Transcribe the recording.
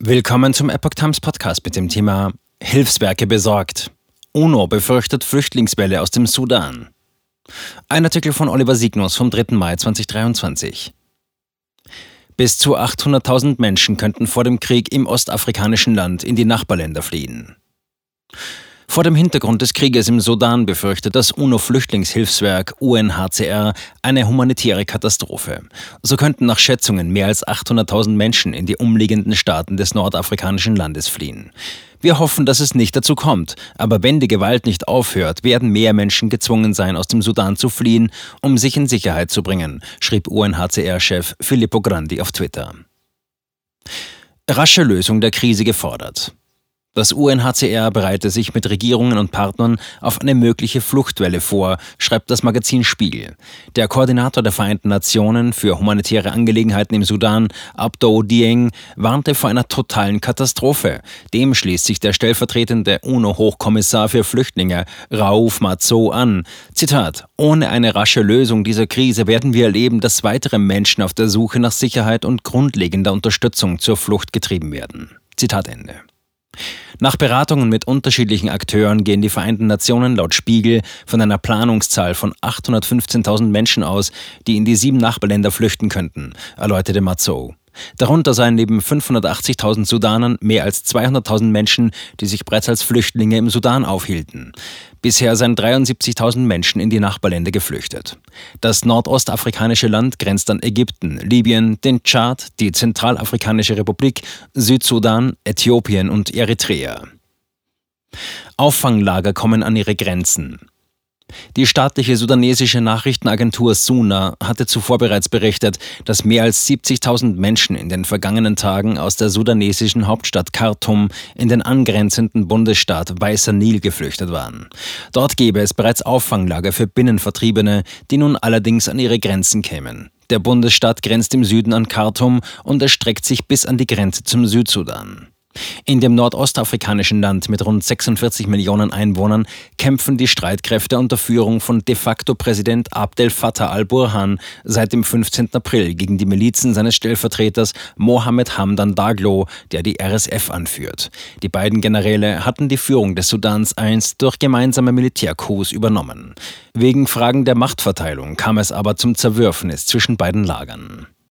Willkommen zum Epoch Times Podcast mit dem Thema Hilfswerke besorgt. UNO befürchtet Flüchtlingswelle aus dem Sudan. Ein Artikel von Oliver Signus vom 3. Mai 2023. Bis zu 800.000 Menschen könnten vor dem Krieg im ostafrikanischen Land in die Nachbarländer fliehen. Vor dem Hintergrund des Krieges im Sudan befürchtet das UNO-Flüchtlingshilfswerk UNHCR eine humanitäre Katastrophe. So könnten nach Schätzungen mehr als 800.000 Menschen in die umliegenden Staaten des nordafrikanischen Landes fliehen. Wir hoffen, dass es nicht dazu kommt, aber wenn die Gewalt nicht aufhört, werden mehr Menschen gezwungen sein, aus dem Sudan zu fliehen, um sich in Sicherheit zu bringen, schrieb UNHCR-Chef Filippo Grandi auf Twitter. Rasche Lösung der Krise gefordert. Das UNHCR bereite sich mit Regierungen und Partnern auf eine mögliche Fluchtwelle vor, schreibt das Magazin Spiegel. Der Koordinator der Vereinten Nationen für humanitäre Angelegenheiten im Sudan, Abdo Dieng, warnte vor einer totalen Katastrophe. Dem schließt sich der stellvertretende UNO-Hochkommissar für Flüchtlinge, Rauf Mazzo, an. Zitat: Ohne eine rasche Lösung dieser Krise werden wir erleben, dass weitere Menschen auf der Suche nach Sicherheit und grundlegender Unterstützung zur Flucht getrieben werden. Zitat Ende. Nach Beratungen mit unterschiedlichen Akteuren gehen die Vereinten Nationen laut Spiegel von einer Planungszahl von 815.000 Menschen aus, die in die sieben Nachbarländer flüchten könnten, erläuterte Mazzo. Darunter seien neben 580.000 Sudanern mehr als 200.000 Menschen, die sich bereits als Flüchtlinge im Sudan aufhielten. Bisher seien 73.000 Menschen in die Nachbarländer geflüchtet. Das nordostafrikanische Land grenzt an Ägypten, Libyen, den Tschad, die Zentralafrikanische Republik, Südsudan, Äthiopien und Eritrea. Auffanglager kommen an ihre Grenzen. Die staatliche sudanesische Nachrichtenagentur SUNA hatte zuvor bereits berichtet, dass mehr als 70.000 Menschen in den vergangenen Tagen aus der sudanesischen Hauptstadt Khartoum in den angrenzenden Bundesstaat Weißer Nil geflüchtet waren. Dort gäbe es bereits Auffanglager für Binnenvertriebene, die nun allerdings an ihre Grenzen kämen. Der Bundesstaat grenzt im Süden an Khartoum und erstreckt sich bis an die Grenze zum Südsudan. In dem nordostafrikanischen Land mit rund 46 Millionen Einwohnern kämpfen die Streitkräfte unter Führung von de facto Präsident Abdel Fattah al-Burhan seit dem 15. April gegen die Milizen seines Stellvertreters Mohammed Hamdan Daglo, der die RSF anführt. Die beiden Generäle hatten die Führung des Sudans einst durch gemeinsame Militärcoups übernommen. Wegen Fragen der Machtverteilung kam es aber zum Zerwürfnis zwischen beiden Lagern.